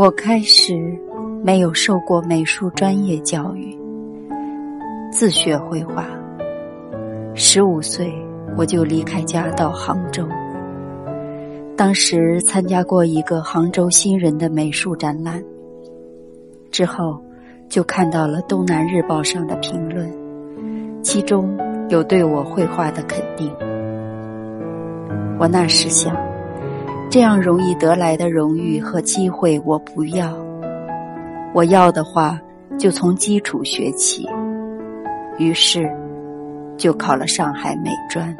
我开始没有受过美术专业教育，自学绘画。十五岁我就离开家到杭州，当时参加过一个杭州新人的美术展览，之后就看到了《东南日报》上的评论，其中有对我绘画的肯定。我那时想。这样容易得来的荣誉和机会，我不要。我要的话，就从基础学起。于是，就考了上海美专。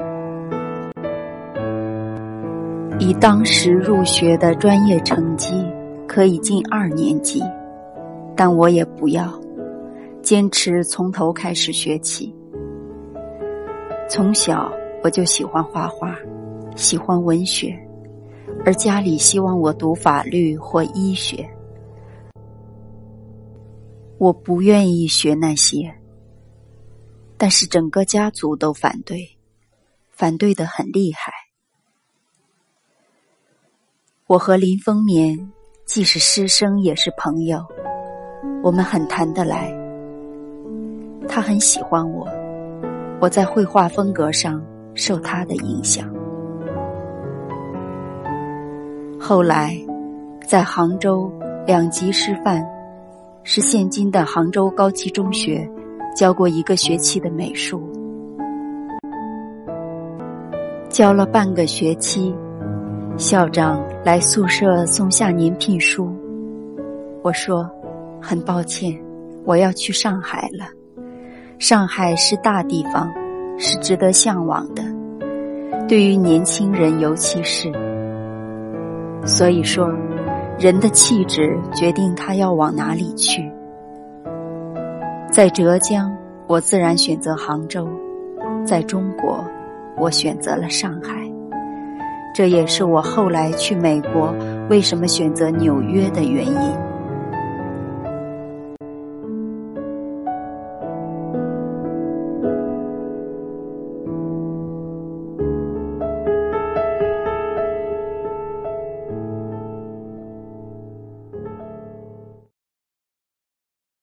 以当时入学的专业成绩，可以进二年级，但我也不要，坚持从头开始学起。从小我就喜欢画画，喜欢文学。而家里希望我读法律或医学，我不愿意学那些，但是整个家族都反对，反对的很厉害。我和林风眠既是师生也是朋友，我们很谈得来。他很喜欢我，我在绘画风格上受他的影响。后来，在杭州两级师范，是现今的杭州高级中学，教过一个学期的美术，教了半个学期，校长来宿舍送下年聘书，我说，很抱歉，我要去上海了。上海是大地方，是值得向往的，对于年轻人尤其是。所以说，人的气质决定他要往哪里去。在浙江，我自然选择杭州；在中国，我选择了上海。这也是我后来去美国为什么选择纽约的原因。